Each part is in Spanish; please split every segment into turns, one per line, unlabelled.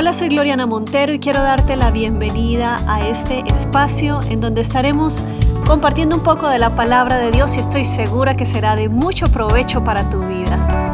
Hola, soy Gloriana Montero y quiero darte la bienvenida a este espacio en donde estaremos compartiendo un poco de la palabra de Dios y estoy segura que será de mucho provecho para tu vida.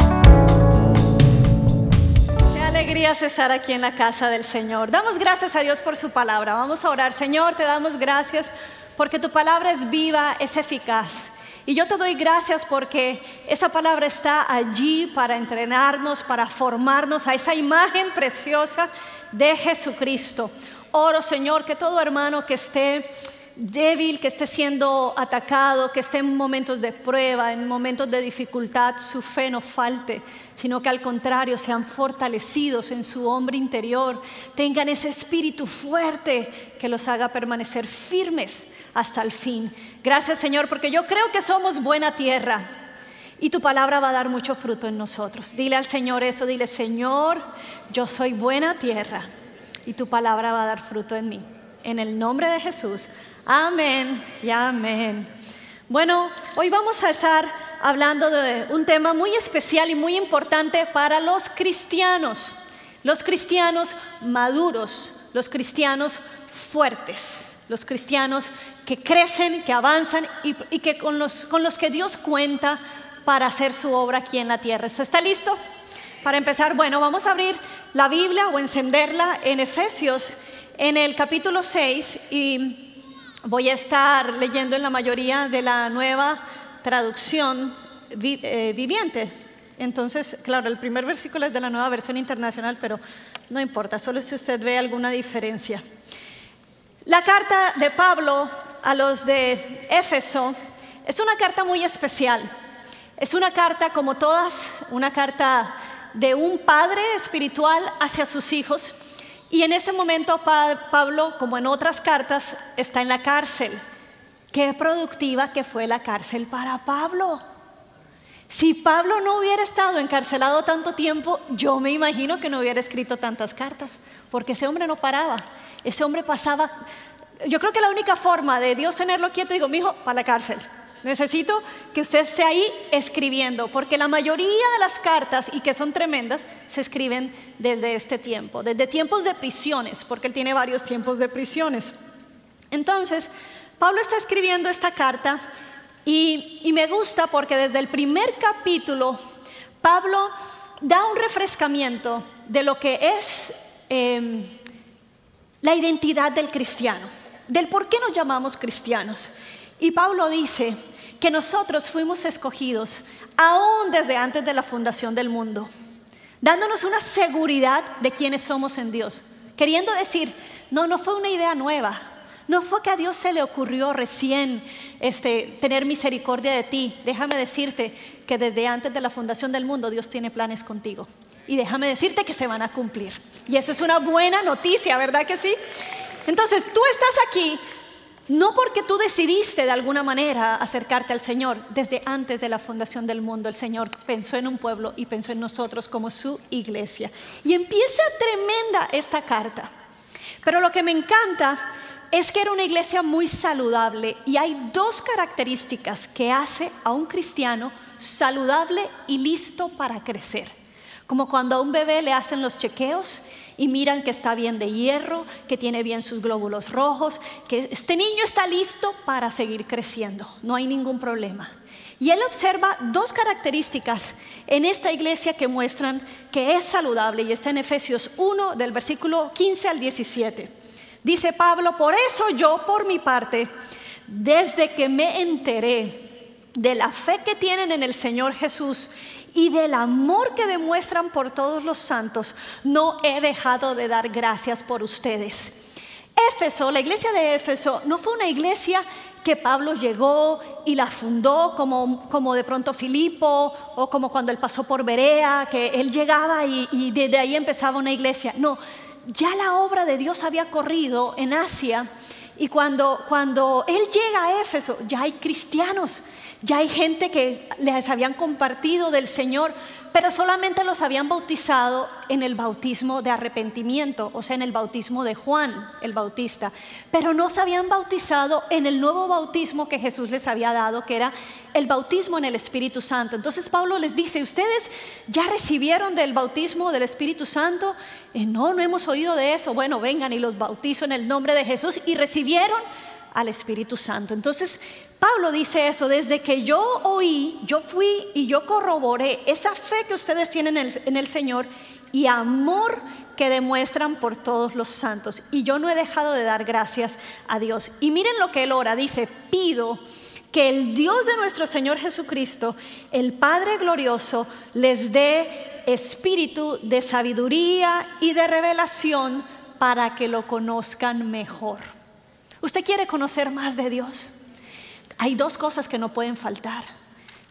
Qué alegría es estar aquí en la casa del Señor. Damos gracias a Dios por su palabra. Vamos a orar. Señor, te damos gracias porque tu palabra es viva, es eficaz. Y yo te doy gracias porque esa palabra está allí para entrenarnos, para formarnos a esa imagen preciosa de Jesucristo. Oro, Señor, que todo hermano que esté débil, que esté siendo atacado, que esté en momentos de prueba, en momentos de dificultad, su fe no falte, sino que al contrario sean fortalecidos en su hombre interior, tengan ese espíritu fuerte que los haga permanecer firmes hasta el fin. Gracias Señor, porque yo creo que somos buena tierra y tu palabra va a dar mucho fruto en nosotros. Dile al Señor eso, dile Señor, yo soy buena tierra y tu palabra va a dar fruto en mí. En el nombre de Jesús. Amén y amén. Bueno, hoy vamos a estar hablando de un tema muy especial y muy importante para los cristianos. Los cristianos maduros, los cristianos fuertes, los cristianos que crecen, que avanzan y, que con los, con los que Dios cuenta para hacer su obra aquí en la tierra. ¿Está listo? Para empezar, bueno, vamos a abrir la Biblia o encenderla en Efesios en el capítulo 6 y voy a estar leyendo en la mayoría de la nueva traducción eh, viviente. Entonces, claro, el primer versículo es de la nueva versión internacional, pero no importa, solo si usted ve alguna diferencia. La carta de Pablo a los de Éfeso es una carta muy especial. Es una carta como todas, una carta de un padre espiritual hacia sus hijos. Y en ese momento Pablo, como en otras cartas, está en la cárcel. Qué productiva que fue la cárcel para Pablo. Si Pablo no hubiera estado encarcelado tanto tiempo, yo me imagino que no hubiera escrito tantas cartas, porque ese hombre no paraba. Ese hombre pasaba, yo creo que la única forma de Dios tenerlo quieto, digo, mi hijo, para la cárcel. Necesito que usted esté ahí escribiendo, porque la mayoría de las cartas, y que son tremendas, se escriben desde este tiempo, desde tiempos de prisiones, porque él tiene varios tiempos de prisiones. Entonces, Pablo está escribiendo esta carta y, me gusta porque desde el primer capítulo, Pablo da un refrescamiento de lo que es em, la identidad del cristiano, del por qué nos llamamos cristianos. Y Pablo dice que nosotros fuimos escogidos aún desde antes de la fundación del mundo, dándonos una seguridad de quiénes somos en Dios. Queriendo decir, no, no fue una idea nueva, no fue que a Dios se le ocurrió recién este, tener misericordia de ti. Déjame decirte que desde antes de la fundación del mundo Dios tiene planes contigo. Y déjame decirte que se van a cumplir. Y eso es una buena noticia, ¿verdad que sí? Entonces tú estás aquí no porque tú decidiste de alguna manera acercarte al Señor. Desde antes de la fundación del mundo el Señor pensó en un pueblo y pensó en nosotros como su iglesia. Y empieza tremenda esta carta. Pero lo que me encanta es que era una iglesia muy saludable y hay dos características que hace a un cristiano saludable y listo para crecer. Como cuando a un bebé le hacen los chequeos y miran que está bien de hierro, que tiene bien sus glóbulos rojos, que este niño está listo para seguir creciendo, no hay ningún problema. Y él observa dos características en esta iglesia que muestran que es saludable y está en Efesios 1 del versículo 15 al 17. Dice Pablo, por eso yo por mi parte, desde que me enteré de la fe que tienen en el Señor Jesús y del amor que demuestran por todos los santos, no he dejado de dar gracias por ustedes. Éfeso, la iglesia de Éfeso, no fue una iglesia que Pablo llegó y la fundó como, como de pronto Filipo o como cuando él pasó por Berea, que él llegaba y, y desde ahí empezaba una iglesia. No, ya la obra de Dios había corrido en Asia y cuando, cuando Él llega a Éfeso, ya hay cristianos, ya hay gente que les habían compartido del Señor, pero solamente los habían bautizado en el bautismo de arrepentimiento, o sea, en el bautismo de Juan el Bautista, pero no se habían bautizado en el nuevo bautismo que Jesús les había dado, que era el bautismo en el Espíritu Santo. Entonces Pablo les dice, ¿ustedes ya recibieron del bautismo del Espíritu Santo? Eh, no, no hemos oído de eso. Bueno, vengan y los bautizo en el nombre de Jesús y recibieron al Espíritu Santo. Entonces, Pablo dice eso, desde que yo oí, yo fui y yo corroboré esa fe que ustedes tienen en el, Señor y amor que demuestran por todos los santos. Y yo no he dejado de dar gracias a Dios. Y miren lo que él ora, dice, pido que el Dios de nuestro Señor Jesucristo, el Padre glorioso, les dé espíritu de sabiduría y de revelación para que lo conozcan mejor. ¿Usted quiere conocer más de Dios? Hay dos cosas que no pueden faltar.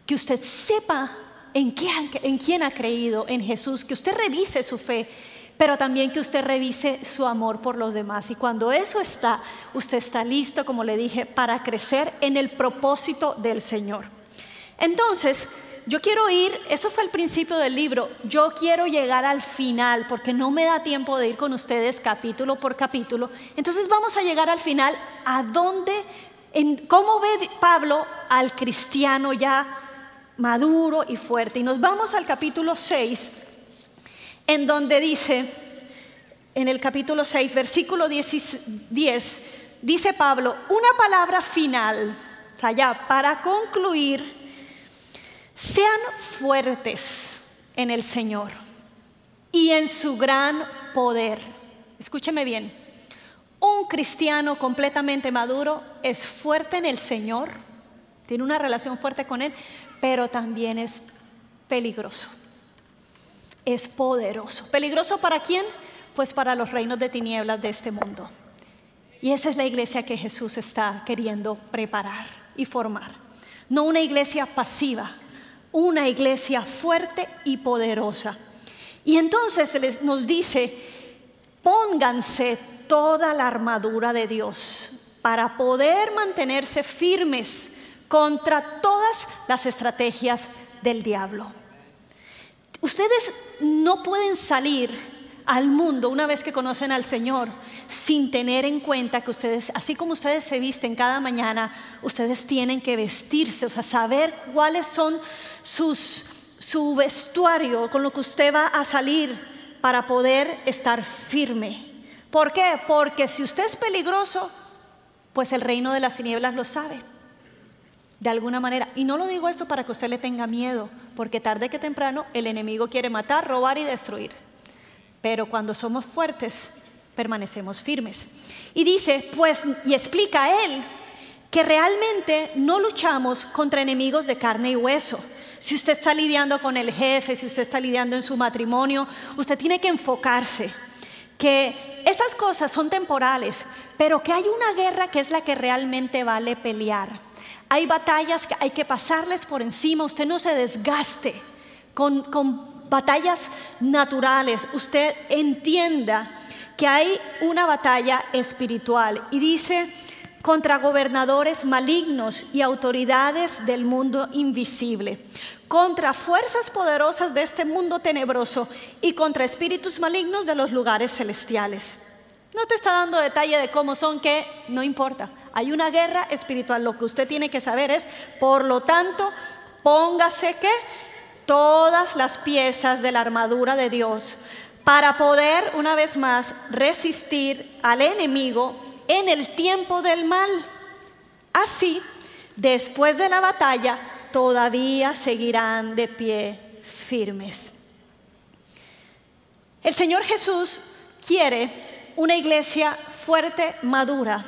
Que usted sepa en, en quién ha creído, en Jesús, que usted revise su fe, pero también que usted revise su amor por los demás. Y cuando eso está, usted está listo, como le dije, para crecer en el propósito del Señor. Entonces, yo quiero ir, eso fue el principio del libro, yo quiero llegar al final porque no me da tiempo de ir con ustedes capítulo por capítulo. Entonces vamos a llegar al final a dónde, en, cómo ve Pablo al cristiano ya maduro y fuerte. Y nos vamos al capítulo 6, en donde dice, en el capítulo 6, versículo 10, 10 dice Pablo, una palabra final, o sea, ya para concluir sean fuertes en el Señor y en su gran poder. Escúcheme bien. Un cristiano completamente maduro es fuerte en el Señor, tiene una relación fuerte con Él, pero también es peligroso. Es poderoso. ¿Peligroso para quién? Pues para los reinos de tinieblas de este mundo. Y esa es la iglesia que Jesús está queriendo preparar y formar. No una iglesia pasiva, una iglesia fuerte y poderosa. Y entonces nos dice, pónganse toda la armadura de Dios para poder mantenerse firmes contra todas las estrategias del diablo. Ustedes no pueden salir al mundo una vez que conocen al Señor sin tener en cuenta que ustedes, así como ustedes se visten cada mañana, ustedes tienen que vestirse, o sea, saber cuáles son sus, su vestuario con lo que usted va a salir para poder estar firme. ¿Por qué? Porque si usted es peligroso, pues el reino de las tinieblas lo sabe. De alguna manera. Y no lo digo esto para que usted le tenga miedo, porque tarde que temprano el enemigo quiere matar, robar y destruir pero cuando somos fuertes, permanecemos firmes. Y dice, pues, y explica a él, que realmente no luchamos contra enemigos de carne y hueso. Si usted está lidiando con el jefe, si usted está lidiando en su matrimonio, usted tiene que enfocarse que esas cosas son temporales, pero que hay una guerra que es la que realmente vale pelear. Hay batallas que hay que pasarles por encima, usted no se desgaste con, con batallas naturales, usted entienda que hay una batalla espiritual y dice contra gobernadores malignos y autoridades del mundo invisible, contra fuerzas poderosas de este mundo tenebroso y contra espíritus malignos de los lugares celestiales. No te está dando detalle de cómo son, que no importa. Hay una guerra espiritual. Lo que usted tiene que saber es, por lo tanto, póngase que todas las piezas de la armadura de Dios para poder una vez más resistir al enemigo en el tiempo del mal. Así, después de la batalla, todavía seguirán de pie firmes. El Señor Jesús quiere una iglesia fuerte, madura.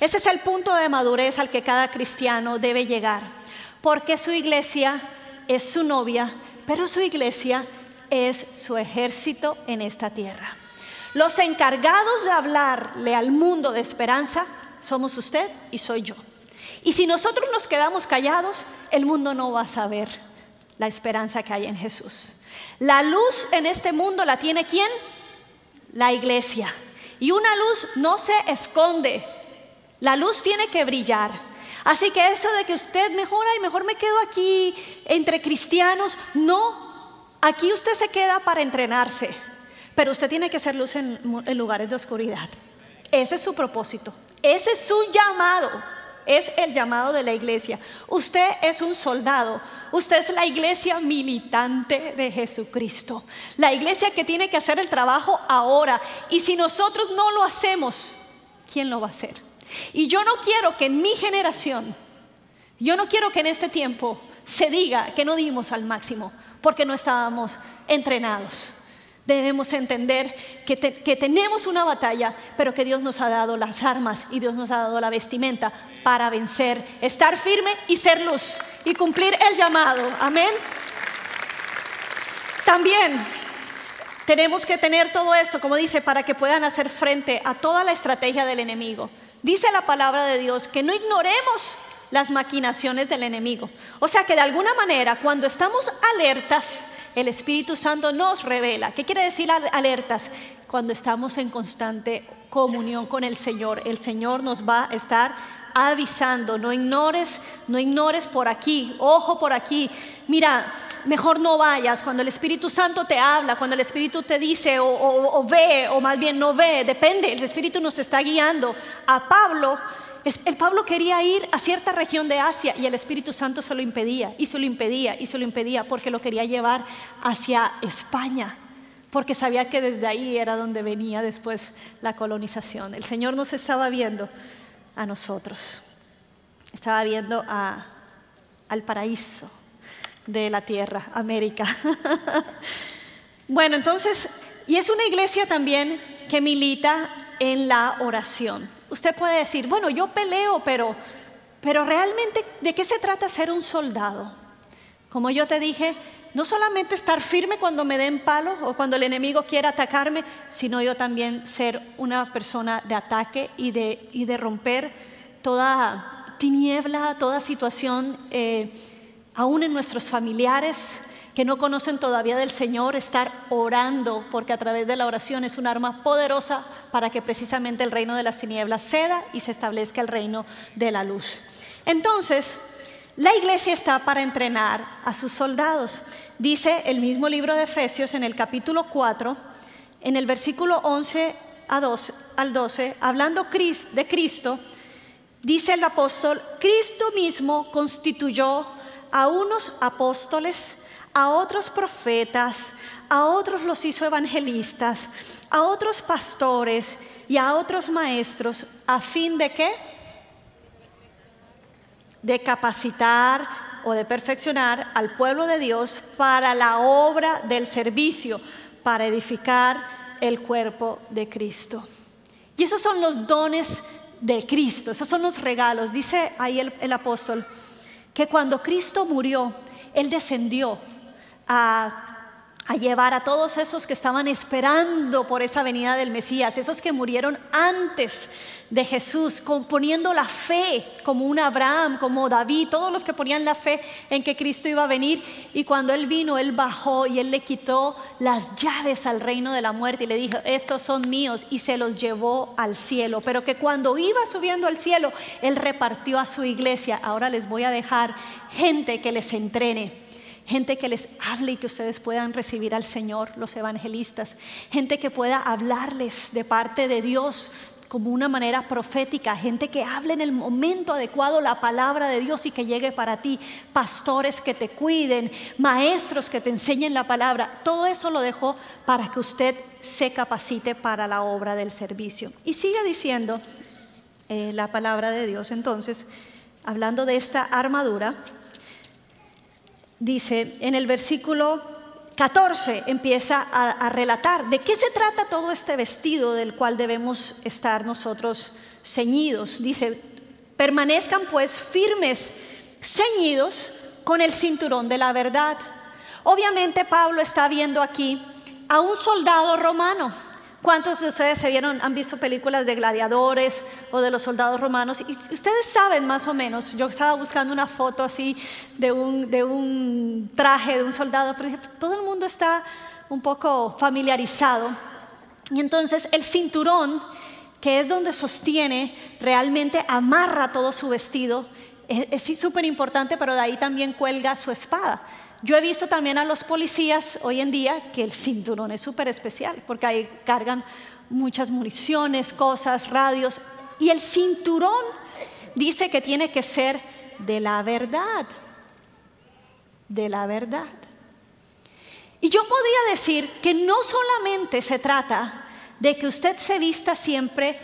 Ese es el punto de madurez al que cada cristiano debe llegar, porque su iglesia es su novia, pero su iglesia es su ejército en esta tierra. Los encargados de hablarle al mundo de esperanza somos usted y soy yo. Y si nosotros nos quedamos callados, el mundo no va a saber la esperanza que hay en Jesús. La luz en este mundo la tiene quién? La iglesia. Y una luz no se esconde. La luz tiene que brillar. Así que eso de que usted mejora y mejor me quedo aquí entre cristianos, no. Aquí usted se queda para entrenarse, pero usted tiene que ser luz en, en lugares de oscuridad. Ese es su propósito, ese es su llamado. Es el llamado de la iglesia. Usted es un soldado. Usted es la iglesia militante de Jesucristo. La iglesia que tiene que hacer el trabajo ahora. Y si nosotros no lo hacemos, ¿quién lo va a hacer? Y yo no quiero que en mi generación, yo no quiero que en este tiempo se diga que no dimos al máximo porque no estábamos entrenados. Debemos entender que, tenemos una batalla, pero que Dios nos ha dado las armas y Dios nos ha dado la vestimenta para vencer, estar firme y ser luz y cumplir el llamado. Amén. También tenemos que tener todo esto, como dice, para que puedan hacer frente a toda la estrategia del enemigo. Dice la palabra de Dios que no ignoremos las maquinaciones del enemigo. O sea que de alguna manera, cuando estamos alertas, el Espíritu Santo nos revela. ¿Qué quiere decir alertas? Cuando estamos en constante comunión con el Señor, el Señor nos va a estar avisando, no ignores, no ignores por aquí, ojo por aquí. Mira, mejor no vayas cuando el Espíritu Santo te habla, cuando el Espíritu te dice o, ve, o más bien no ve, depende, el Espíritu nos está guiando. A Pablo el Pablo quería ir a cierta región de Asia y el Espíritu Santo se lo impedía, y se lo impedía, y se lo impedía porque lo quería llevar hacia España, porque sabía que desde ahí era donde venía después la colonización. El Señor nos estaba viendo a nosotros, estaba viendo al paraíso de la tierra, América. bueno, entonces, y es una iglesia también que milita en la oración. Usted puede decir, bueno, yo peleo, pero, pero realmente, ¿de qué se trata ser un soldado? Como yo te dije, no solamente estar firme cuando me den palo o cuando el enemigo quiera atacarme, sino yo también ser una persona de ataque y de, y de romper toda tiniebla, toda situación, eh, aún en nuestros familiares, que no conocen todavía del Señor, estar orando, porque a través de la oración es un arma poderosa para que precisamente el reino de las tinieblas ceda y se establezca el reino de la luz. Entonces, la iglesia está para entrenar a sus soldados. Dice el mismo libro de Efesios en el capítulo 4, en el versículo 11 a 12, al 12, hablando de Cristo, dice el apóstol, Cristo mismo constituyó a unos apóstoles, a otros profetas, a otros los hizo evangelistas, a otros pastores y a otros maestros, a fin de qué? De capacitar o de perfeccionar al pueblo de Dios para la obra del servicio, para edificar el cuerpo de Cristo. Y esos son los dones de Cristo, esos son los regalos. Dice ahí el, el apóstol que cuando Cristo murió, Él descendió a, llevar a todos esos que estaban esperando por esa venida del Mesías, esos que murieron antes de Jesús, poniendo la fe como un Abraham, como David, todos los que ponían la fe en que Cristo iba a venir. Y cuando Él vino, Él bajó y Él le quitó las llaves al reino de la muerte y le dijo, estos son míos y se los llevó al cielo. Pero que cuando iba subiendo al cielo, Él repartió a su iglesia. Ahora les voy a dejar gente que les entrene gente que les hable y que ustedes puedan recibir al Señor, los evangelistas, gente que pueda hablarles de parte de Dios como una manera profética, gente que hable en el momento adecuado la palabra de Dios y que llegue para ti, pastores que te cuiden, maestros que te enseñen la palabra, todo eso lo dejó para que usted se capacite para la obra del servicio. Y sigue diciendo eh, la palabra de Dios. Entonces, hablando de esta armadura, dice en el versículo 14 empieza a, relatar de qué se trata todo este vestido del cual debemos estar nosotros ceñidos. Dice, permanezcan pues firmes, ceñidos con el cinturón de la verdad. Obviamente Pablo está viendo aquí a un soldado romano ¿Cuántos de ustedes se vieron, han visto películas de gladiadores o de los soldados romanos? Y ustedes saben más o menos, yo estaba buscando una foto así de un, de un traje de un soldado, pero todo el mundo está un poco familiarizado. Y entonces el cinturón, que es donde sostiene, realmente amarra todo su vestido, es súper importante, pero de ahí también cuelga su espada. Yo he visto también a los policías hoy en día que el cinturón es súper especial, porque ahí cargan muchas municiones, cosas, radios, y el cinturón dice que tiene que ser de la verdad, de la verdad. Y yo podría decir que no solamente se trata de que usted se vista siempre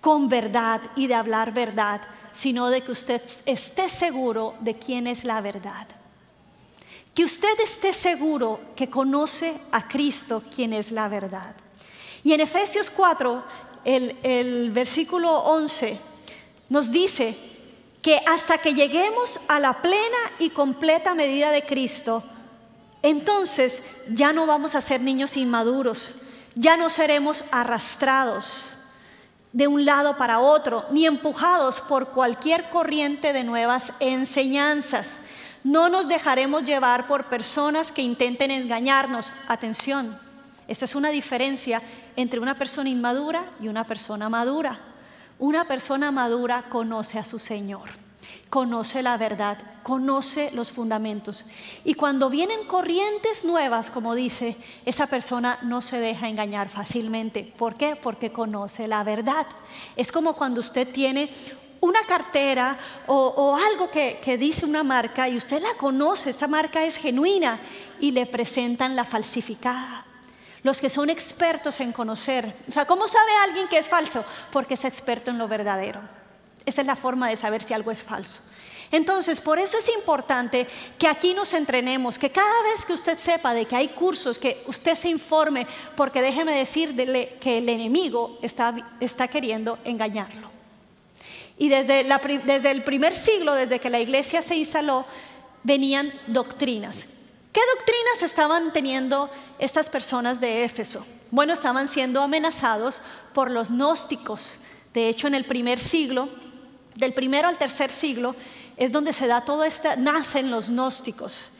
con verdad y de hablar verdad, sino de que usted esté seguro de quién es la verdad. Que usted esté seguro que conoce a Cristo, quien es la verdad. Y en Efesios 4, el, el versículo 11, nos dice que hasta que lleguemos a la plena y completa medida de Cristo, entonces ya no vamos a ser niños inmaduros, ya no seremos arrastrados de un lado para otro, ni empujados por cualquier corriente de nuevas enseñanzas. No nos dejaremos llevar por personas que intenten engañarnos. Atención, esta es una diferencia entre una persona inmadura y una persona madura. Una persona madura conoce a su Señor conoce la verdad, conoce los fundamentos. Y cuando vienen corrientes nuevas, como dice, esa persona no se deja engañar fácilmente. ¿Por qué? Porque conoce la verdad. Es como cuando usted tiene una cartera o, algo que, dice una marca y usted la conoce, esta marca es genuina y le presentan la falsificada. Los que son expertos en conocer, o sea, ¿cómo sabe alguien que es falso? Porque es experto en lo verdadero. Esa es la forma de saber si algo es falso. Entonces, por eso es importante que aquí nos entrenemos, que cada vez que usted sepa de que hay cursos, que usted se informe, porque déjeme decirle que el enemigo está, está queriendo engañarlo. Y desde, el primer siglo, desde que la iglesia se instaló, venían doctrinas. ¿Qué doctrinas estaban teniendo estas personas de Éfeso? Bueno, estaban siendo amenazados por los gnósticos. De hecho, en el primer siglo, del primero al tercer siglo, es donde se da todo esto, nacen los gnósticos.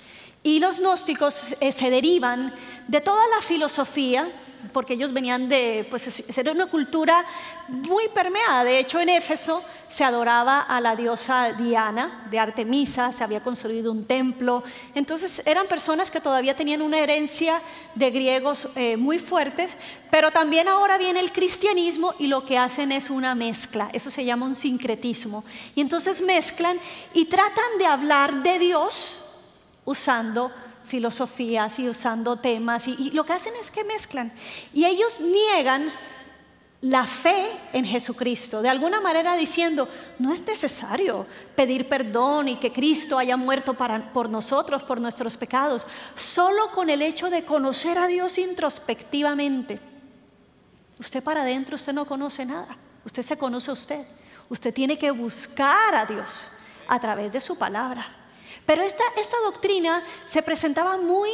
Y los gnósticos eh, se derivan de toda la filosofía porque ellos venían de, pues era una cultura muy permeada. De hecho, en Éfeso se adoraba a la diosa Diana de Artemisa, se había construido un templo. Entonces eran personas que todavía tenían una herencia de griegos eh, muy fuertes, pero también ahora viene el cristianismo y lo que hacen es una mezcla. Eso se llama un sincretismo. Y entonces mezclan y tratan de hablar de Dios usando filosofías y usando temas y, lo que hacen es que mezclan. Y ellos niegan la fe en Jesucristo, de alguna manera diciendo, no es necesario pedir perdón y que Cristo haya muerto para, por nosotros, por nuestros pecados, solo con el hecho de conocer a Dios introspectivamente. Usted para adentro, usted no conoce nada, usted se conoce a usted, usted tiene que buscar a Dios a través de su palabra. Pero esta, doctrina se presentaba muy,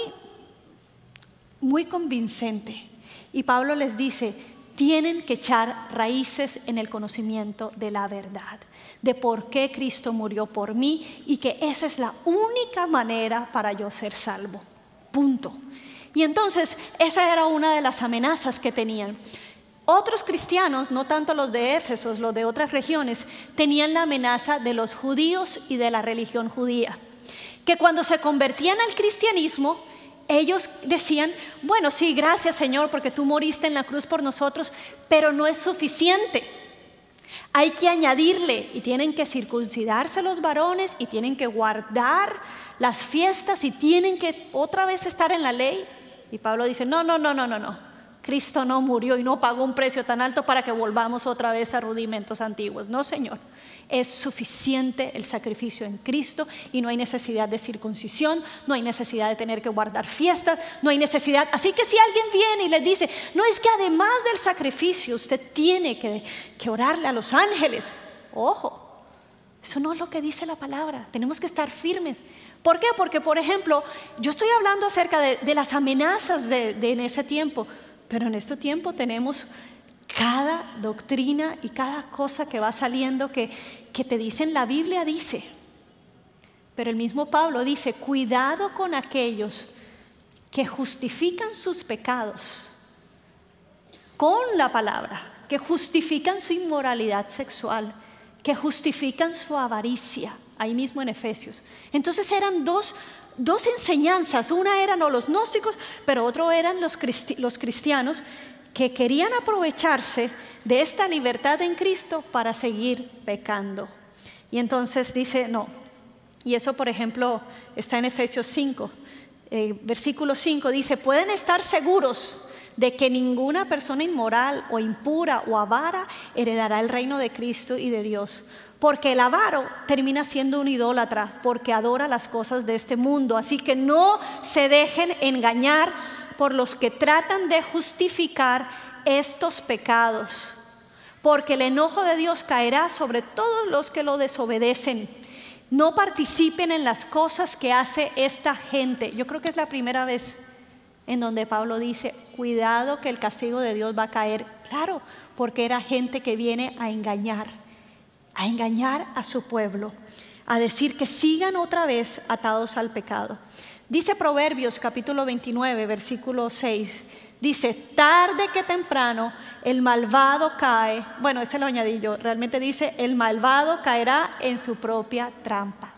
muy convincente. Y Pablo les dice, tienen que echar raíces en el conocimiento de la verdad, de por qué Cristo murió por mí y que esa es la única manera para yo ser salvo. Punto. Y entonces esa era una de las amenazas que tenían. Otros cristianos, no tanto los de Éfeso, los de otras regiones, tenían la amenaza de los judíos y de la religión judía que cuando se convertían al cristianismo, ellos decían, bueno, sí, gracias Señor porque tú moriste en la cruz por nosotros, pero no es suficiente. Hay que añadirle y tienen que circuncidarse los varones y tienen que guardar las fiestas y tienen que otra vez estar en la ley. Y Pablo dice, no, no, no, no, no, no. Cristo no murió y no pagó un precio tan alto para que volvamos otra vez a rudimentos antiguos. No, Señor. Es suficiente el sacrificio en Cristo y no hay necesidad de circuncisión, no hay necesidad de tener que guardar fiestas, no hay necesidad. Así que si alguien viene y le dice, no es que además del sacrificio usted tiene que, orarle a los ángeles, ojo, eso no es lo que dice la palabra, tenemos que estar firmes. ¿Por qué? Porque, por ejemplo, yo estoy hablando acerca de, las amenazas de, de en ese tiempo, pero en este tiempo tenemos cada doctrina y cada cosa que va saliendo que, que te dicen, la Biblia dice. Pero el mismo Pablo dice, cuidado con aquellos que justifican sus pecados con la palabra, que justifican su inmoralidad sexual, que justifican su avaricia, ahí mismo en Efesios. Entonces eran dos dos enseñanzas. Una eran los gnósticos, pero otro eran los, los cristianos que querían aprovecharse de esta libertad en Cristo para seguir pecando. Y entonces dice, no. Y eso, por ejemplo, está en Efesios 5, eh, versículo 5, dice, pueden estar seguros de que ninguna persona inmoral o impura o avara heredará el reino de Cristo y de Dios. Porque el avaro termina siendo un idólatra, porque adora las cosas de este mundo. Así que no se dejen engañar por los que tratan de justificar estos pecados. Porque el enojo de Dios caerá sobre todos los que lo desobedecen. No participen en las cosas que hace esta gente. Yo creo que es la primera vez en donde Pablo dice, cuidado que el castigo de Dios va a caer. Claro, porque era gente que viene a engañar, a engañar a su pueblo, a decir que sigan otra vez atados al pecado. Dice Proverbios capítulo 29, versículo 6, dice, tarde que temprano el malvado cae, bueno, ese lo añadí yo, realmente dice, el malvado caerá en su propia trampa,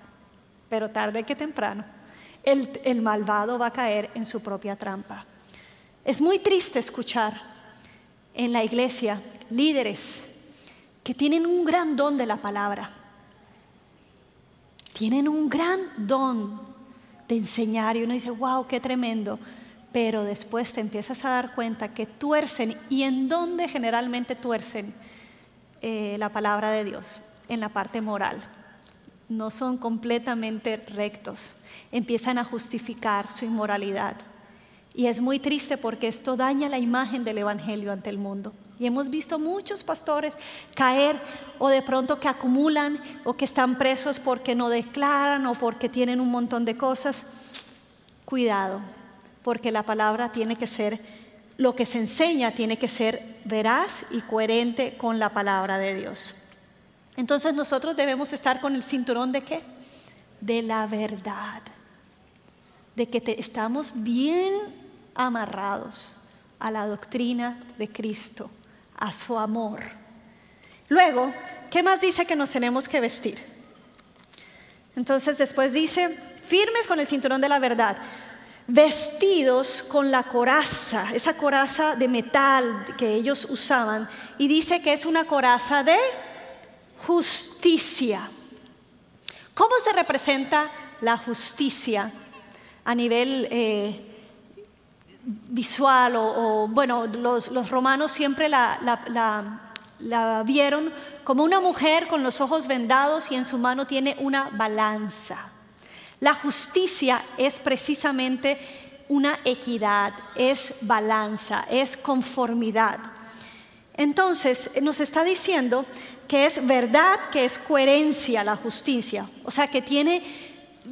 pero tarde que temprano el, malvado va a caer en su propia trampa. Es muy triste escuchar en la iglesia líderes que tienen un gran don de la palabra. Tienen un gran don de enseñar y uno dice, wow, qué tremendo. Pero después te empiezas a dar cuenta que tuercen y en dónde generalmente tuercen eh, la palabra de Dios, en la parte moral. No son completamente rectos empiezan a justificar su inmoralidad. Y es muy triste porque esto daña la imagen del Evangelio ante el mundo. Y hemos visto muchos pastores caer o de pronto que acumulan o que están presos porque no declaran o porque tienen un montón de cosas. Cuidado, porque la palabra tiene que ser, lo que se enseña tiene que ser veraz y coherente con la palabra de Dios. Entonces nosotros debemos estar con el cinturón de qué? De la verdad de que estamos bien amarrados a la doctrina de Cristo, a su amor. Luego, ¿qué más dice que nos tenemos que vestir? Entonces después dice, firmes con el cinturón de la verdad, vestidos con la coraza, esa coraza de metal que ellos usaban, y dice que es una coraza de justicia. ¿Cómo se representa la justicia a nivel eh, visual o, bueno, los, romanos siempre la, la vieron como una mujer con los ojos vendados y en su mano tiene una balanza. La justicia es precisamente una equidad, es balanza, es conformidad. Entonces nos está diciendo que es verdad, que es coherencia la justicia, o sea, que tiene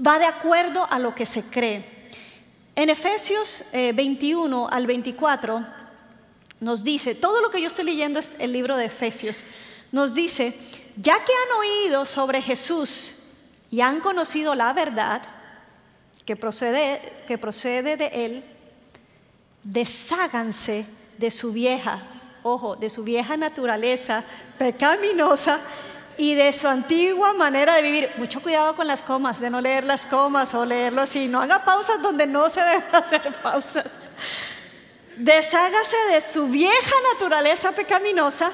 va de acuerdo a lo que se cree. En Efesios 21 eh, al 24 nos dice, todo lo que yo estoy leyendo es el libro de Efesios, nos dice, ya que han oído sobre Jesús y han conocido la verdad que procede, que procede de Él, desháganse de su vieja, ojo, de su vieja naturaleza pecaminosa y de su antigua manera de vivir. Mucho cuidado con las comas, de no leer las comas o leerlo así. No haga pausas donde no se deben hacer pausas. Deshágase de su vieja naturaleza pecaminosa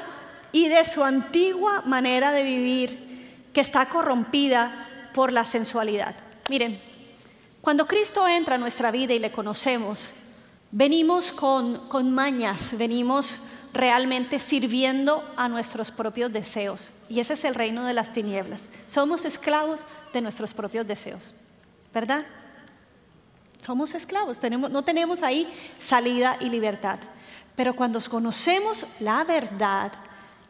y de su antigua manera de vivir que está corrompida por la sensualidad. Miren, cuando Cristo entra a nuestra vida y le conocemos, venimos con, con mañas, venimos realmente sirviendo a nuestros propios deseos. Y ese es el reino de las tinieblas. Somos esclavos de nuestros propios deseos, ¿verdad? Somos esclavos, tenemos, no tenemos ahí salida y libertad. Pero cuando conocemos la verdad,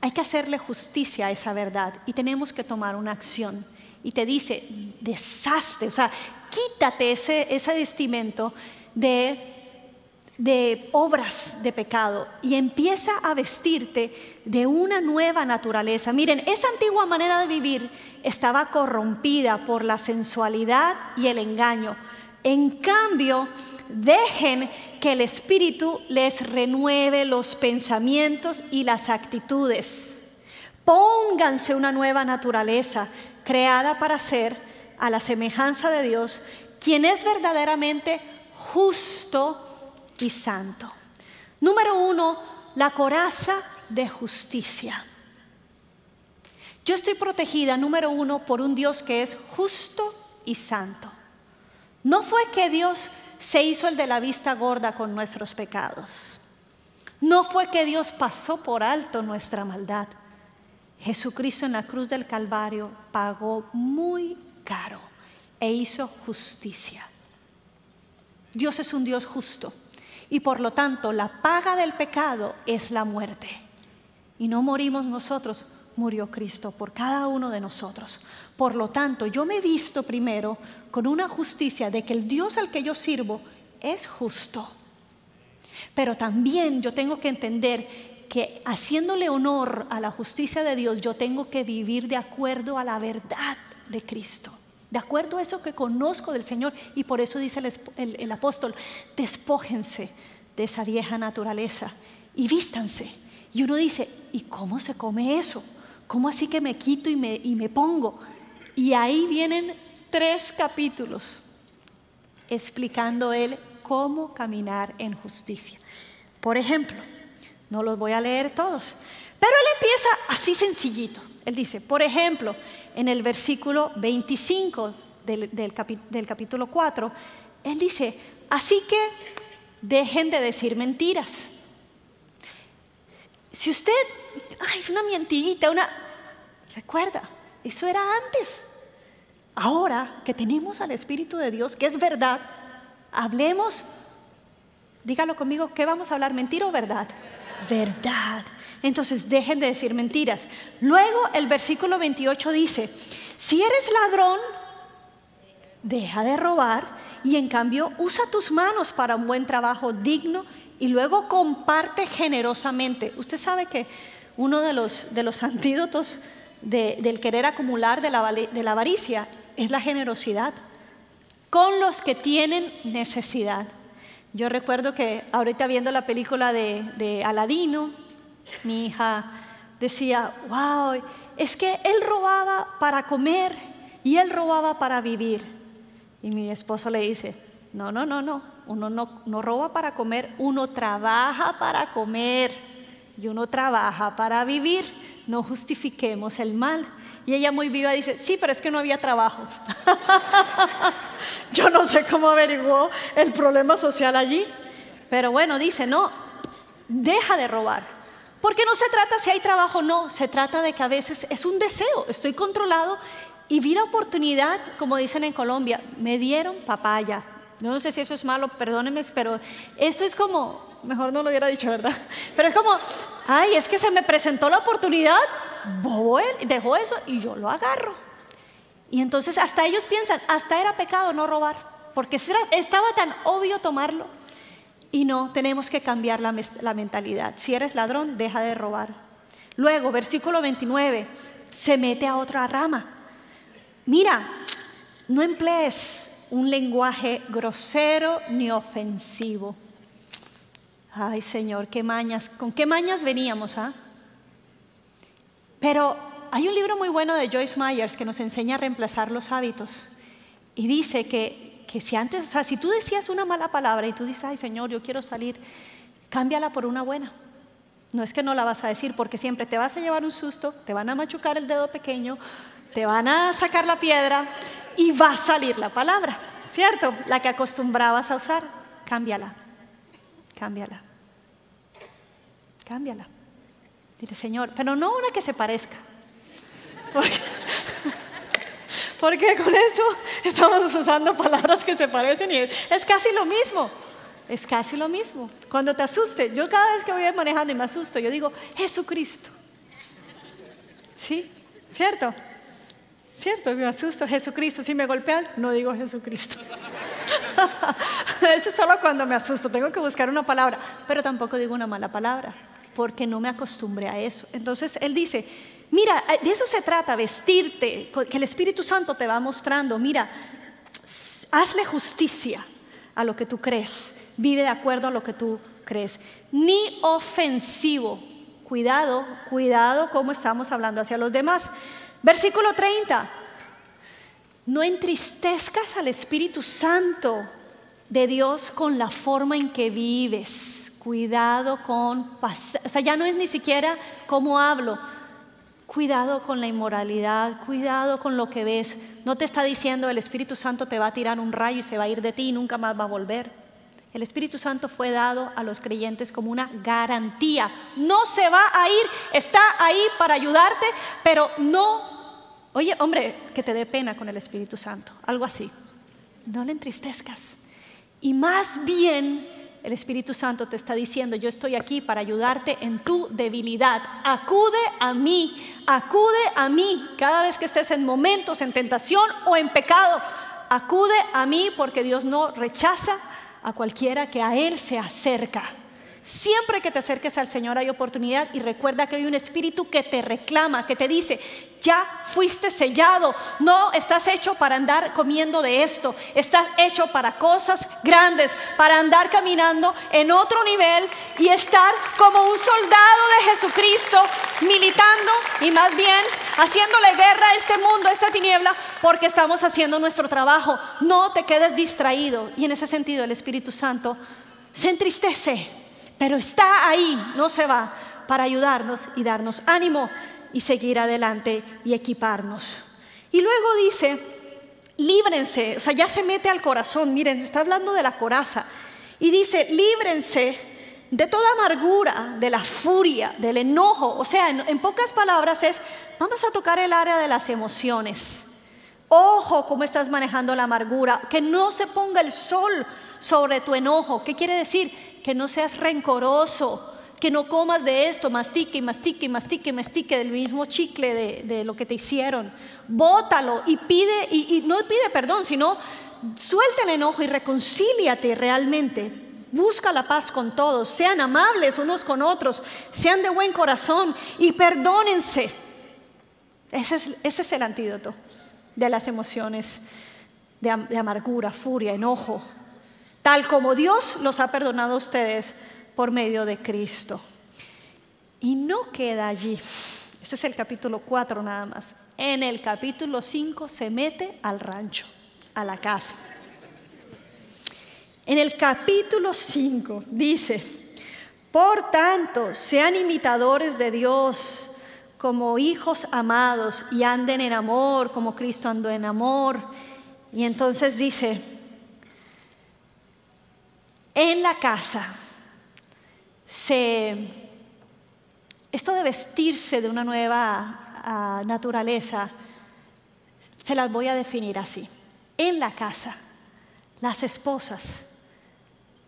hay que hacerle justicia a esa verdad y tenemos que tomar una acción. Y te dice, deshazte, o sea, quítate ese, ese vestimento de de obras de pecado y empieza a vestirte de una nueva naturaleza. Miren, esa antigua manera de vivir estaba corrompida por la sensualidad y el engaño. En cambio, dejen que el Espíritu les renueve los pensamientos y las actitudes. Pónganse una nueva naturaleza creada para ser a la semejanza de Dios quien es verdaderamente justo y santo. Número uno, la coraza de justicia. Yo estoy protegida, número uno, por un Dios que es justo y santo. No fue que Dios se hizo el de la vista gorda con nuestros pecados. No fue que Dios pasó por alto nuestra maldad. Jesucristo en la cruz del Calvario pagó muy caro e hizo justicia. Dios es un Dios justo y por lo tanto la paga del pecado es la muerte. Y no morimos nosotros, murió Cristo por cada uno de nosotros. Por lo tanto, yo me he visto primero con una justicia de que el Dios al que yo sirvo es justo. Pero también yo tengo que entender que haciéndole honor a la justicia de Dios, yo tengo que vivir de acuerdo a la verdad de Cristo. De acuerdo a eso que conozco del Señor. Y por eso dice el, apóstol, despójense de esa vieja naturaleza y vístanse. Y uno dice, ¿y cómo se come eso? ¿Cómo así que me quito y me, y me pongo? Y ahí vienen tres capítulos explicando él cómo caminar en justicia. Por ejemplo, no los voy a leer todos, pero él empieza así sencillito. Él dice, por ejemplo, en el versículo 25 del, del capítulo 4, él dice, así que dejen de decir mentiras. Si usted, ay, una mentirita, una... Recuerda, eso era antes. Ahora que tenemos al Espíritu de Dios, que es verdad, hablemos, dígalo conmigo, ¿qué vamos a hablar? ¿Mentira o verdad? Verdad. Entonces dejen de decir mentiras. Luego el versículo 28 dice, si eres ladrón, deja de robar y en cambio usa tus manos para un buen trabajo digno y luego comparte generosamente. Usted sabe que uno de los, de los antídotos del querer acumular de la, de la avaricia es la generosidad con los que tienen necesidad. Yo recuerdo que ahorita viendo la película de, Aladino, mi hija decía, wow, es que él robaba para comer y él robaba para vivir. Y mi esposo le dice, no, no, no, no, uno no, no roba para comer, uno trabaja para comer y uno trabaja para vivir. No justifiquemos el mal. Y ella muy viva dice, sí, pero es que no había trabajo. Yo no sé cómo averiguó el problema social allí. Pero bueno, dice, no, deja de robar. Porque no se trata si hay trabajo o no, se trata de que a veces es un deseo, estoy controlado y vi la oportunidad, como dicen en Colombia, me dieron papaya. no sé si eso es malo, perdónenme, pero eso es como, mejor no lo hubiera dicho, ¿verdad? Pero es como, ay, es que se me presentó la oportunidad, bobo él, dejó eso y yo lo agarro. Y entonces hasta ellos piensan, hasta era pecado no robar, porque estaba tan obvio tomarlo. Y no, tenemos que cambiar la, la mentalidad. Si eres ladrón, deja de robar. Luego, versículo 29, se mete a otra rama. Mira, no emplees un lenguaje grosero ni ofensivo. Ay, Señor, qué mañas, con qué mañas veníamos, ¿ah? Pero hay un libro muy bueno de Joyce Myers que nos enseña a reemplazar los hábitos. Y dice que, que si antes, o sea, si tú decías una mala palabra y tú dices, ay, Señor, yo quiero salir, cámbiala por una buena. No es que no la vas a decir, porque siempre te vas a llevar un susto, te van a machucar el dedo pequeño, te van a sacar la piedra y va a salir la palabra, ¿cierto? La que acostumbrabas a usar, cámbiala cámbiala. Cámbiala. Dile, Señor, pero no una que se parezca. Porque, con eso estamos usando palabras que se parecen y es, casi lo mismo. Es casi lo mismo. Cuando te asuste, yo cada vez que voy manejando y me asusto, yo digo, Jesucristo. ¿Sí? ¿Cierto? ¿Cierto? Me asusto, Jesucristo. Si me golpean, no digo Jesucristo. Eso es solo cuando me asusto, tengo que buscar una palabra, pero tampoco digo una mala palabra, porque no me acostumbré a eso. Entonces él dice, mira, de eso se trata, vestirte, que el Espíritu Santo te va mostrando, mira, hazle justicia a lo que tú crees, vive de acuerdo a lo que tú crees, ni ofensivo. Cuidado, cuidado cómo estamos hablando hacia los demás. Versículo 30. no entristezcas al Espíritu Santo de Dios con la forma en que vives. Cuidado con, o sea, ya no es ni siquiera cómo hablo. Cuidado con la inmoralidad, cuidado con lo que ves. No te está diciendo el Espíritu Santo te va a tirar un rayo y se va a ir de ti y nunca más va a volver. El Espíritu Santo fue dado a los creyentes como una garantía. No se va a ir, está ahí para ayudarte, pero no Oye, hombre, que te dé pena con el Espíritu Santo, algo así. No le entristezcas. Y más bien el Espíritu Santo te está diciendo, yo estoy aquí para ayudarte en tu debilidad. Acude a mí, acude a mí cada vez que estés en momentos, en tentación o en pecado. Acude a mí porque Dios no rechaza a cualquiera que a Él se acerca. Siempre que te acerques al Señor hay oportunidad y recuerda que hay un espíritu que te reclama, que te dice, ya fuiste sellado, no estás hecho para andar comiendo de esto, estás hecho para cosas grandes, para andar caminando en otro nivel y estar como un soldado de Jesucristo, militando y más bien haciéndole guerra a este mundo, a esta tiniebla, porque estamos haciendo nuestro trabajo. No te quedes distraído y en ese sentido el Espíritu Santo se entristece pero está ahí, no se va, para ayudarnos y darnos ánimo y seguir adelante y equiparnos. Y luego dice, líbrense, o sea, ya se mete al corazón, miren, está hablando de la coraza, y dice, líbrense de toda amargura, de la furia, del enojo, o sea, en, pocas palabras es, vamos a tocar el área de las emociones. Ojo cómo estás manejando la amargura, que no se ponga el sol sobre tu enojo. ¿Qué quiere decir? Que no seas rencoroso, que no comas de esto, mastique y mastique y mastique y mastique del mismo chicle de, lo que te hicieron. Bótalo y pide, y, y no pide perdón, sino suelta el enojo y reconcíliate realmente. Busca la paz con todos, sean amables unos con otros, sean de buen corazón y perdónense. Ese es, ese es el antídoto de las emociones de amargura, furia, enojo, tal como Dios los ha perdonado a ustedes por medio de Cristo. Y no queda allí. Este es el capítulo 4 nada más. En el capítulo 5 se mete al rancho, a la casa. En el capítulo 5 dice, por tanto, sean imitadores de Dios como hijos amados y anden en amor como Cristo andó en amor. Y entonces dice, en la casa, esto de vestirse de una nueva ah, naturaleza, se las voy a definir así. En la casa, las esposas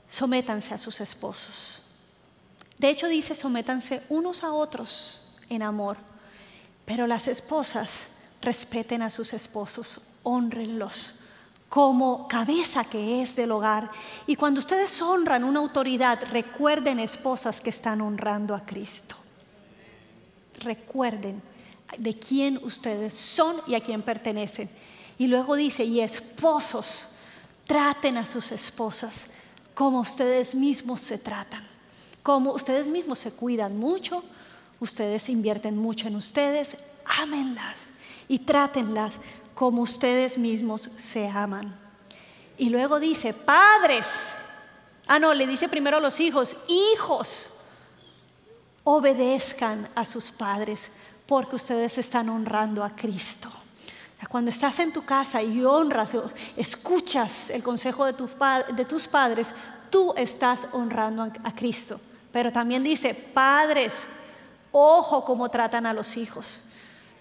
sométanse a sus esposos. De hecho dice, sométanse unos a otros en amor, pero las esposas respeten a sus esposos, honrenlos como cabeza que es del hogar. Y cuando ustedes honran una autoridad, recuerden esposas que están honrando a Cristo. Recuerden de quién ustedes son y a quién pertenecen. Y luego dice, y esposos, traten a sus esposas como ustedes mismos se tratan, como ustedes mismos se cuidan mucho, ustedes invierten mucho en ustedes, ámenlas y trátenlas como ustedes mismos se aman. Y luego dice, padres. Ah, no, le dice primero a los hijos, hijos, obedezcan a sus padres porque ustedes están honrando a Cristo. Cuando estás en tu casa y honras, escuchas el consejo de, de tus padres, tú estás honrando a Cristo. Pero también dice, padres, ojo cómo tratan a los hijos.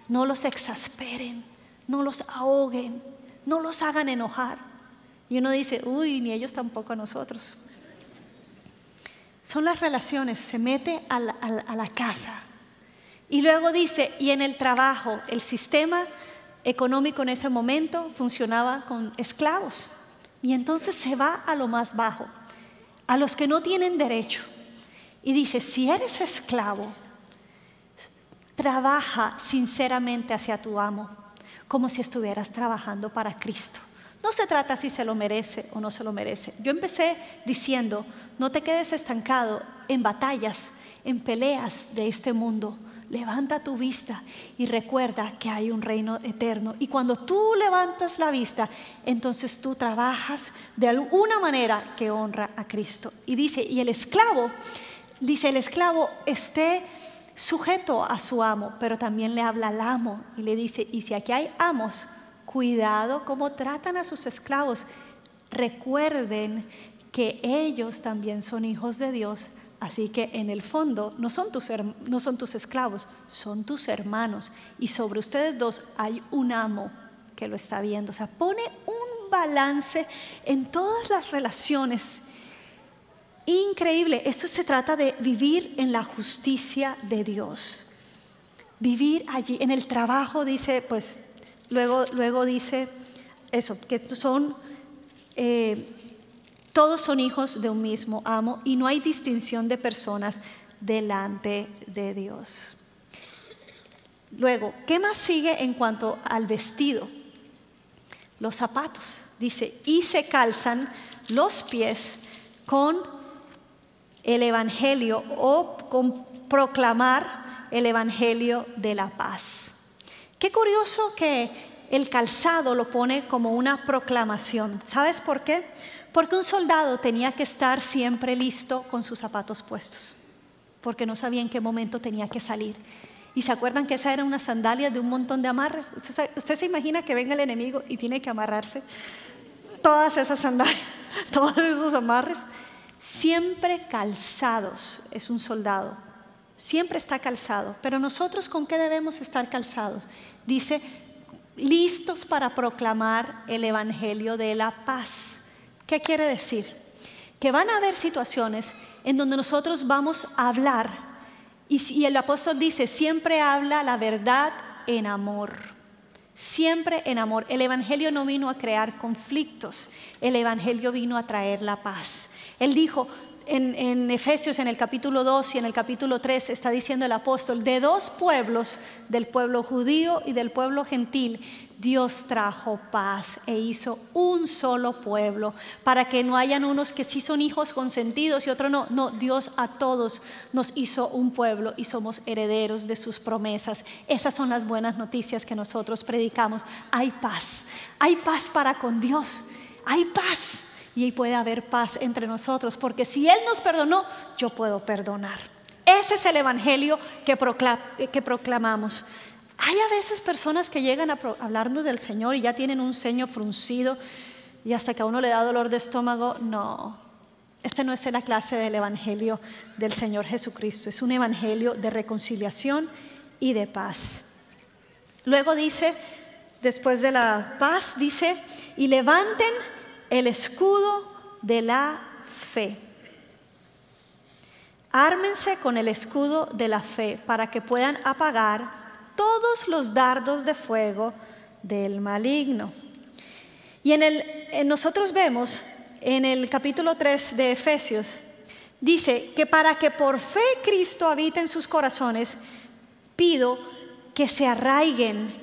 No los exasperen no los ahoguen, no los hagan enojar. Y uno dice, uy, ni ellos tampoco a nosotros. Son las relaciones, se mete a la, casa. Y luego dice, y en el trabajo, el sistema económico en ese momento funcionaba con esclavos. Y entonces se va a lo más bajo, a los que no tienen derecho. Y dice, si eres esclavo, trabaja sinceramente hacia tu amo como si estuvieras trabajando para Cristo. No se trata si se lo merece o no se lo merece. Yo empecé diciendo, no te quedes estancado en batallas, en peleas de este mundo. levanta tu vista y recuerda que hay un reino eterno. Y cuando tú levantas la vista, entonces tú trabajas de alguna manera que honra a Cristo. Y dice, y el esclavo, dice, el esclavo esté sujeto a su amo, pero también le habla al amo y le dice, y si aquí hay amos, cuidado cómo tratan a sus esclavos. Recuerden que ellos también son hijos de Dios, así que en el fondo no son tus, no son tus esclavos, son tus hermanos. Y sobre ustedes dos hay un amo que lo está viendo. O sea, pone un balance en todas las relaciones increíble. Esto se trata de vivir en la justicia de Dios. Vivir allí, en el trabajo, dice, pues, luego, luego dice eso, que son, eh, todos son hijos de un mismo amo y no hay distinción de personas delante de Dios. Luego, ¿qué más sigue en cuanto al vestido? Los zapatos, dice, y se calzan los pies con el Evangelio o con proclamar el Evangelio de la paz. Qué curioso que el calzado lo pone como una proclamación. ¿Sabes por qué? Porque un soldado tenía que estar siempre listo con sus zapatos puestos, porque no sabía en qué momento tenía que salir. ¿Y se acuerdan que esa era una sandalia de un montón de amarres? ¿Usted, usted se imagina que venga el enemigo y tiene que amarrarse todas esas sandalias, todos esos amarres? Siempre calzados, es un soldado, siempre está calzado, pero nosotros con qué debemos estar calzados? Dice, listos para proclamar el Evangelio de la paz. ¿Qué quiere decir? Que van a haber situaciones en donde nosotros vamos a hablar y, el apóstol dice, siempre habla la verdad en amor. Siempre en amor. El Evangelio no vino a crear conflictos, el Evangelio vino a traer la paz. Él dijo en, Efesios en el capítulo 2 y en el capítulo 3, está diciendo el apóstol, de dos pueblos, del pueblo judío y del pueblo gentil, Dios trajo paz e hizo un solo pueblo, para que no hayan unos que sí son hijos consentidos y otros no. No, Dios a todos nos hizo un pueblo y somos herederos de sus promesas. Esas son las buenas noticias que nosotros predicamos. Hay paz, hay paz para con Dios, hay paz y puede haber paz entre nosotros, porque si Él nos perdonó, yo puedo perdonar. Ese es el Evangelio que, proclamamos. Hay a veces personas que llegan a hablarnos del Señor y ya tienen un ceño fruncido y hasta que a uno le da dolor de estómago, no. Este no es la clase del Evangelio del Señor Jesucristo, es un Evangelio de reconciliación y de paz. Luego dice, después de la paz, dice, y levanten el escudo de la fe. Ármense con el escudo de la fe para que puedan apagar todos los dardos de fuego del maligno. Y en el nosotros vemos en el capítulo 3 de Efesios dice que para que por fe Cristo habite en sus corazones, pido que se arraiguen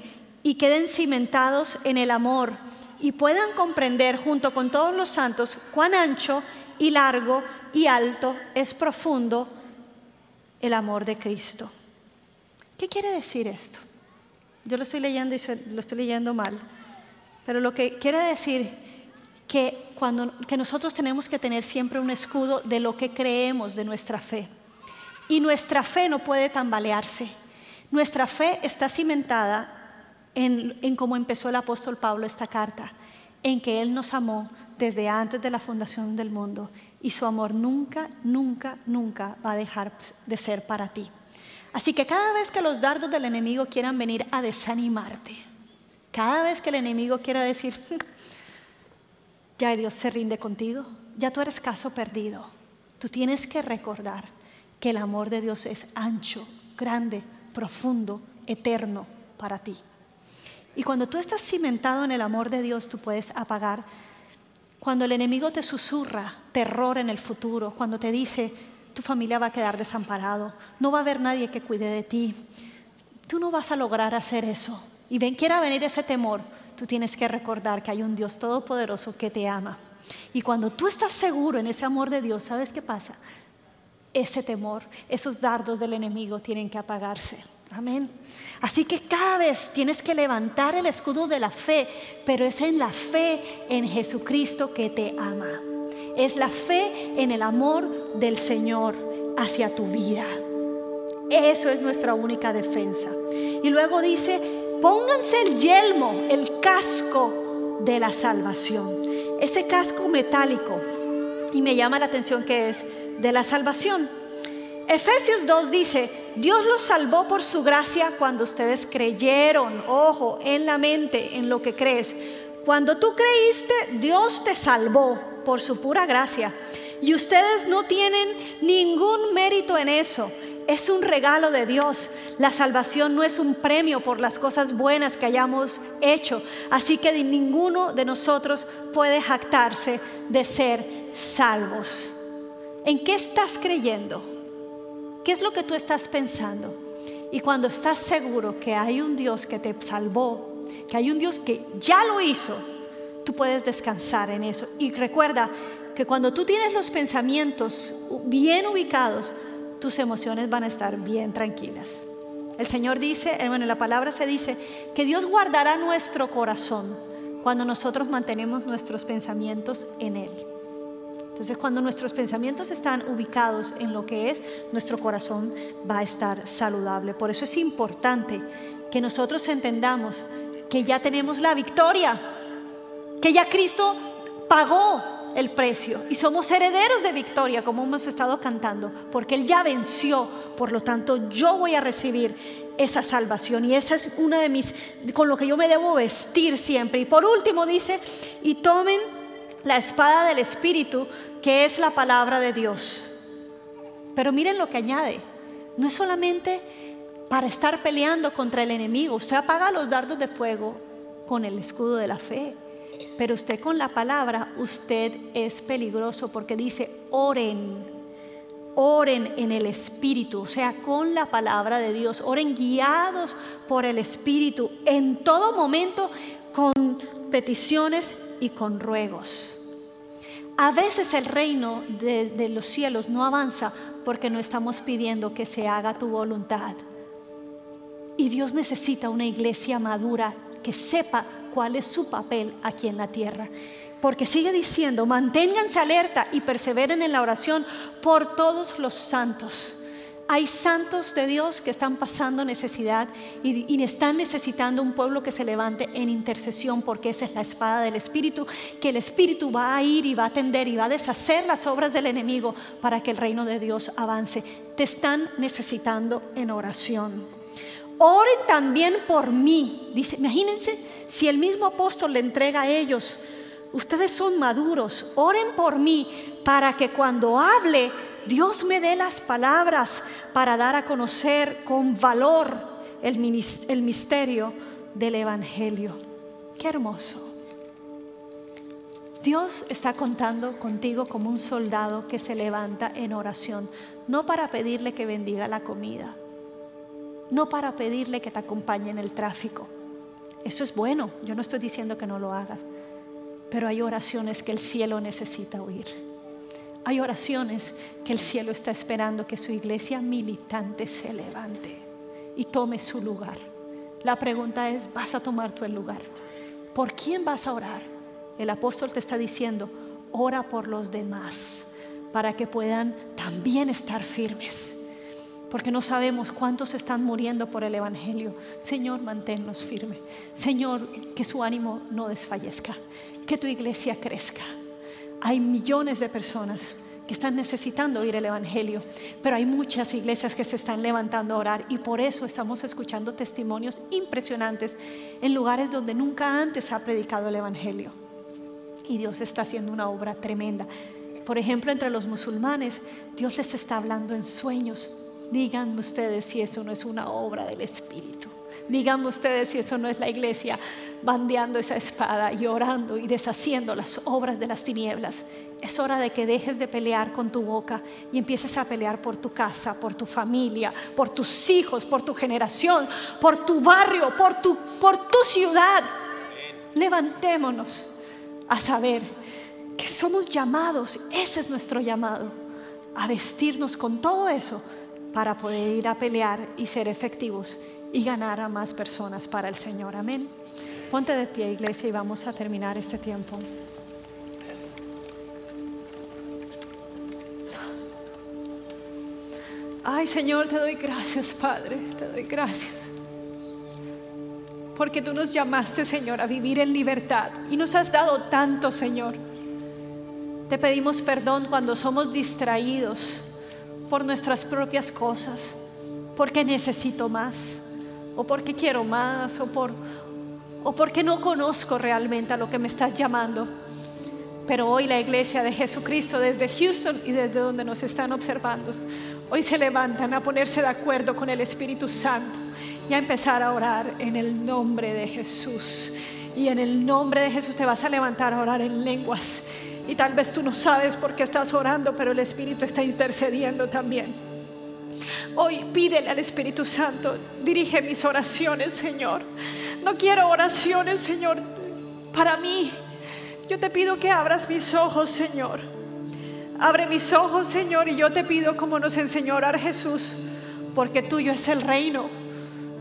y queden cimentados en el amor y puedan comprender junto con todos los santos cuán ancho y largo y alto es profundo el amor de Cristo. ¿Qué quiere decir esto? Yo lo estoy leyendo y lo estoy leyendo mal, pero lo que quiere decir que, cuando, que nosotros tenemos que tener siempre un escudo de lo que creemos de nuestra fe. Y nuestra fe no puede tambalearse. Nuestra fe está cimentada en, cómo empezó el apóstol Pablo esta carta, en que Él nos amó desde antes de la fundación del mundo y su amor nunca, nunca, nunca va a dejar de ser para ti. Así que cada vez que los dardos del enemigo quieran venir a desanimarte, cada vez que el enemigo quiera decir, hmm, ya Dios se rinde contigo, ya tú eres caso perdido, tú tienes que recordar que el amor de Dios es ancho, grande, profundo, eterno para ti. Y cuando tú estás cimentado en el amor de Dios, tú puedes apagar. Cuando el enemigo te susurra terror en el futuro, cuando te dice, tu familia va a quedar desamparado, no va a haber nadie que cuide de ti, tú no vas a lograr hacer eso. Y ven, quiera venir ese temor, tú tienes que recordar que hay un Dios todopoderoso que te ama. Y cuando tú estás seguro en ese amor de Dios, ¿sabes qué pasa? Ese temor, esos dardos del enemigo tienen que apagarse. Amén. Así que cada vez tienes que levantar el escudo de la fe, pero es en la fe en Jesucristo que te ama. Es la fe en el amor del Señor hacia tu vida. Eso es nuestra única defensa. Y luego dice, pónganse el yelmo, el casco de la salvación. Ese casco metálico. Y me llama la atención que es de la salvación. Efesios 2 dice, Dios los salvó por su gracia cuando ustedes creyeron, ojo, en la mente, en lo que crees. Cuando tú creíste, Dios te salvó por su pura gracia. Y ustedes no tienen ningún mérito en eso. Es un regalo de Dios. La salvación no es un premio por las cosas buenas que hayamos hecho. Así que ninguno de nosotros puede jactarse de ser salvos. ¿En qué estás creyendo? ¿Qué es lo que tú estás pensando? Y cuando estás seguro que hay un Dios que te salvó, que hay un Dios que ya lo hizo, tú puedes descansar en eso. Y recuerda que cuando tú tienes los pensamientos bien ubicados, tus emociones van a estar bien tranquilas. El Señor dice, eh, bueno, en la palabra se dice que Dios guardará nuestro corazón cuando nosotros mantenemos nuestros pensamientos en Él. Entonces cuando nuestros pensamientos están ubicados en lo que es, nuestro corazón va a estar saludable. Por eso es importante que nosotros entendamos que ya tenemos la victoria, que ya Cristo pagó el precio y somos herederos de victoria, como hemos estado cantando, porque Él ya venció, por lo tanto yo voy a recibir esa salvación y esa es una de mis, con lo que yo me debo vestir siempre. Y por último dice, y tomen la espada del Espíritu, que es la palabra de Dios. Pero miren lo que añade. No es solamente para estar peleando contra el enemigo. Usted apaga los dardos de fuego con el escudo de la fe. Pero usted con la palabra, usted es peligroso porque dice, oren, oren en el Espíritu, o sea, con la palabra de Dios, oren guiados por el Espíritu, en todo momento con peticiones y con ruegos. A veces el reino de, los cielos no avanza porque no estamos pidiendo que se haga tu voluntad. Y Dios necesita una iglesia madura que sepa cuál es su papel aquí en la tierra. Porque sigue diciendo, manténganse alerta y perseveren en la oración por todos los santos hay santos de Dios que están pasando necesidad y, están necesitando un pueblo que se levante en intercesión porque esa es la espada del Espíritu, que el Espíritu va a ir y va a atender y va a deshacer las obras del enemigo para que el reino de Dios avance. Te están necesitando en oración. Oren también por mí. Dice, imagínense si el mismo apóstol le entrega a ellos, ustedes son maduros, oren por mí para que cuando hable Dios me dé las palabras para dar a conocer con valor el, misterio del Evangelio. Qué hermoso. Dios está contando contigo como un soldado que se levanta en oración, no para pedirle que bendiga la comida, no para pedirle que te acompañe en el tráfico. Eso es bueno, yo no estoy diciendo que no lo hagas, pero hay oraciones que el cielo necesita oír. Hay oraciones que el cielo está esperando que su iglesia militante se levante y tome su lugar. La pregunta es, ¿vas a tomar el lugar? ¿Por quién vas a orar? El apóstol te está diciendo, ora por los demás para que puedan también estar firmes. Porque no sabemos cuántos están muriendo por el Evangelio. Señor, manténlos firmes. Señor, que su ánimo no desfallezca. Que tu iglesia crezca hay millones de personas que están necesitando oír el Evangelio, pero hay muchas iglesias que se están levantando a orar y por eso estamos escuchando testimonios impresionantes en lugares donde nunca antes ha predicado el Evangelio. Y Dios está haciendo una obra tremenda. Por ejemplo, entre los musulmanes, Dios les está hablando en sueños. Díganme ustedes si eso no es una obra del Espíritu. Díganme ustedes si eso no es la iglesia bandeando esa espada y y deshaciendo las obras de las tinieblas. Es hora de que dejes de pelear con tu boca y empieces a pelear por tu casa, por tu familia, por tus hijos, por tu generación, por tu barrio, por tu, por tu ciudad. Levantémonos a saber que somos llamados, ese es nuestro llamado, a vestirnos con todo eso para poder ir a pelear y ser efectivos y ganar a más personas para el Señor. Amén. Ponte de pie, iglesia, y vamos a terminar este tiempo. Ay, Señor, te doy gracias, Padre, te doy gracias. Porque tú nos llamaste, Señor, a vivir en libertad y nos has dado tanto, Señor. Te pedimos perdón cuando somos distraídos por nuestras propias cosas, porque necesito más, o porque quiero más, o, por, o porque no conozco realmente a lo que me estás llamando. Pero hoy la iglesia de Jesucristo desde Houston y desde donde nos están observando, hoy se levantan a ponerse de acuerdo con el Espíritu Santo y a empezar a orar en el nombre de Jesús. Y en el nombre de Jesús te vas a levantar a orar en lenguas. Y tal vez tú no sabes por qué estás orando, pero el Espíritu está intercediendo también. Hoy pídele al Espíritu Santo, dirige mis oraciones, Señor. No quiero oraciones, Señor, para mí. Yo te pido que abras mis ojos, Señor. Abre mis ojos, Señor, y yo te pido como nos enseñó a orar Jesús, porque tuyo es el reino,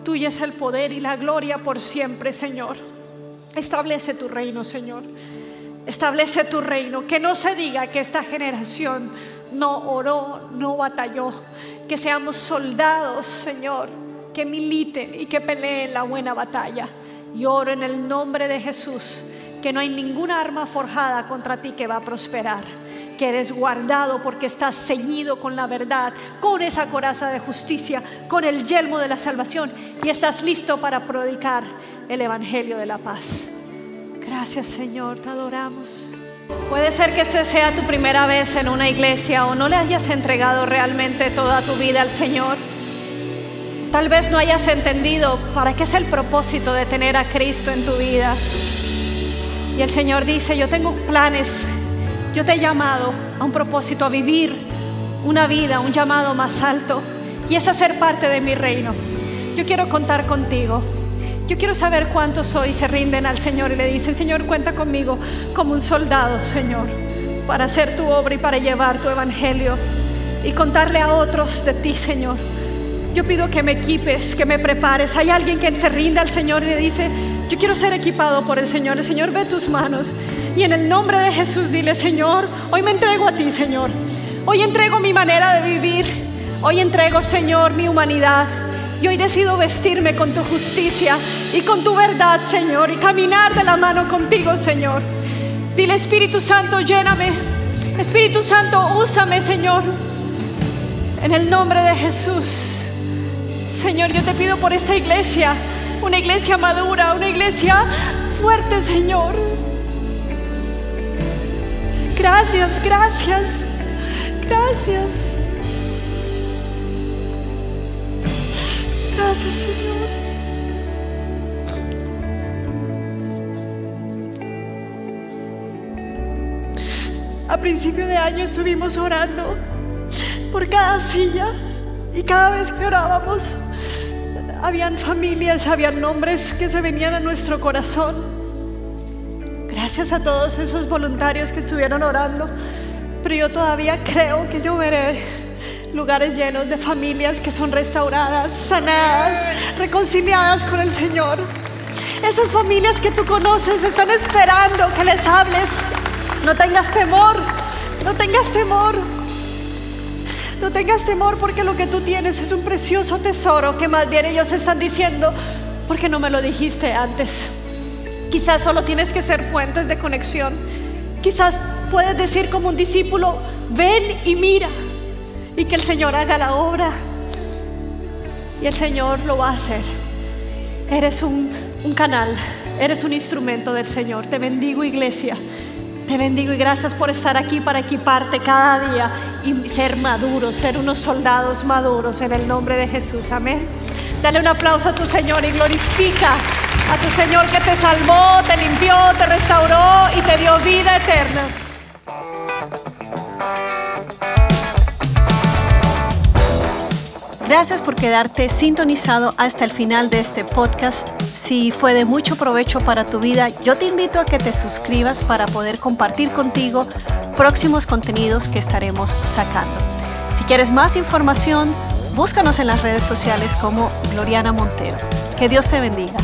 tuyo es el poder y la gloria por siempre, Señor. Establece tu reino, Señor. Establece tu reino. Que no se diga que esta generación no oró, no batalló. Que seamos soldados, Señor, que militen y que peleen la buena batalla. Y oro en el nombre de Jesús que no hay ninguna arma forjada contra ti que va a prosperar, que eres guardado porque estás ceñido con la verdad, con esa coraza de justicia, con el yelmo de la salvación y estás listo para predicar el Evangelio de la paz. Gracias Señor, te adoramos. Puede ser que este sea tu primera vez en una iglesia o no le hayas entregado realmente toda tu vida al Señor. Tal vez no hayas entendido para qué es el propósito de tener a Cristo en tu vida. Y el Señor dice, yo tengo planes, yo te he llamado a un propósito, a vivir una vida, un llamado más alto. Y es hacer parte de mi reino. Yo quiero contar contigo. Yo quiero saber cuántos hoy se rinden al Señor y le dicen, Señor, cuenta conmigo como un soldado, Señor, para hacer tu obra y para llevar tu evangelio y contarle a otros de ti, Señor. Yo pido que me equipes, que me prepares. Hay alguien que se rinde al Señor y le dice, yo quiero ser equipado por el Señor. El Señor ve tus manos. Y en el nombre de Jesús dile, Señor, hoy me entrego a ti, Señor. Hoy entrego mi manera de vivir. Hoy entrego, Señor, mi humanidad. Y hoy decido vestirme con tu justicia y con tu verdad, Señor, y caminar de la mano contigo, Señor. Dile, Espíritu Santo, lléname. Espíritu Santo, úsame, Señor. En el nombre de Jesús. Señor, yo te pido por esta iglesia una iglesia madura, una iglesia fuerte, Señor. Gracias, gracias, gracias. Gracias, Señor. A principio de año estuvimos orando por cada silla y cada vez que orábamos habían familias, habían nombres que se venían a nuestro corazón. Gracias a todos esos voluntarios que estuvieron orando, pero yo todavía creo que yo veré lugares llenos de familias que son restauradas, sanadas, reconciliadas con el Señor. Esas familias que tú conoces están esperando que les hables. No tengas temor, no tengas temor. No tengas temor porque lo que tú tienes es un precioso tesoro que más bien ellos están diciendo, porque no me lo dijiste antes. Quizás solo tienes que ser puentes de conexión. Quizás puedes decir como un discípulo, ven y mira, y que el Señor haga la obra. Y el Señor lo va a hacer. Eres un, un canal, eres un instrumento del Señor. Te bendigo iglesia. Te bendigo y gracias por estar aquí para equiparte cada día y ser maduros, ser unos soldados maduros en el nombre de Jesús. Amén. Dale un aplauso a tu Señor y glorifica a tu Señor que te salvó, te limpió, te restauró y te dio vida eterna. Gracias por quedarte sintonizado hasta el final de este podcast. Si fue de mucho provecho para tu vida, yo te invito a que te suscribas para poder compartir contigo próximos contenidos que estaremos sacando. Si quieres más información, búscanos en las redes sociales como Gloriana Montero. Que Dios te bendiga.